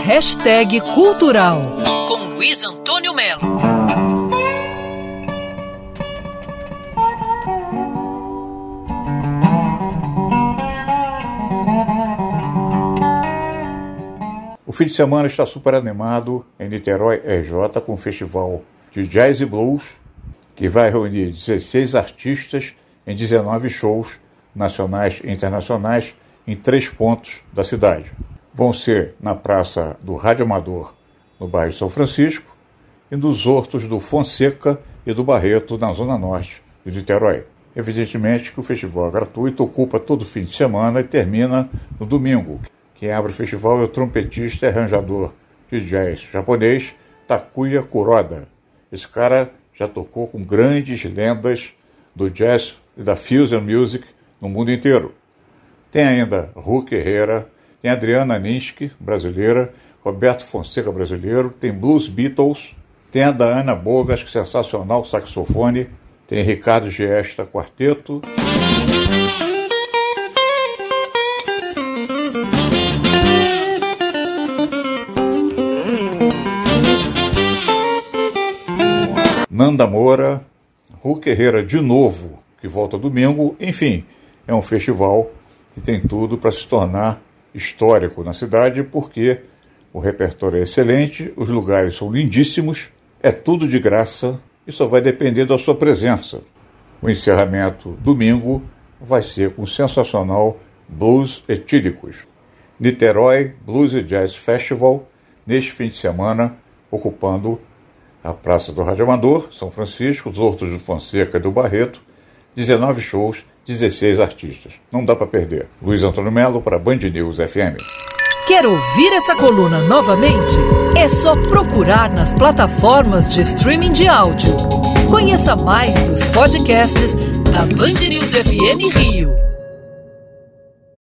Hashtag Cultural com Luiz Antônio Melo. O fim de semana está super animado em Niterói RJ com o festival de Jazz e Blues, que vai reunir 16 artistas em 19 shows nacionais e internacionais em três pontos da cidade. Vão ser na Praça do Rádio Amador, no bairro São Francisco, e nos hortos do Fonseca e do Barreto, na zona norte de Niterói. Evidentemente que o festival é gratuito, ocupa todo fim de semana e termina no domingo. Quem abre o festival é o trompetista e arranjador de jazz japonês Takuya Kuroda. Esse cara já tocou com grandes lendas do jazz e da fusion music no mundo inteiro. Tem ainda Hulk Herrera, tem Adriana Ninsky, brasileira, Roberto Fonseca, brasileiro, tem Blues Beatles, tem a Diana Bogas, que é sensacional saxofone, tem Ricardo Giesta, quarteto. Nanda Moura, Hulk Herrera de novo, que volta domingo, enfim, é um festival que tem tudo para se tornar histórico na cidade, porque o repertório é excelente, os lugares são lindíssimos, é tudo de graça e só vai depender da sua presença. O encerramento domingo vai ser com o sensacional Blues Etílicos. Niterói Blues e Jazz Festival, neste fim de semana, ocupando a Praça do Rádio Amador, São Francisco, os Hortos do Fonseca e do Barreto, 19 shows, 16 artistas. Não dá para perder. Luiz Antônio Melo para Band News FM. Quer ouvir essa coluna novamente? É só procurar nas plataformas de streaming de áudio. Conheça mais dos podcasts da Band News FM Rio.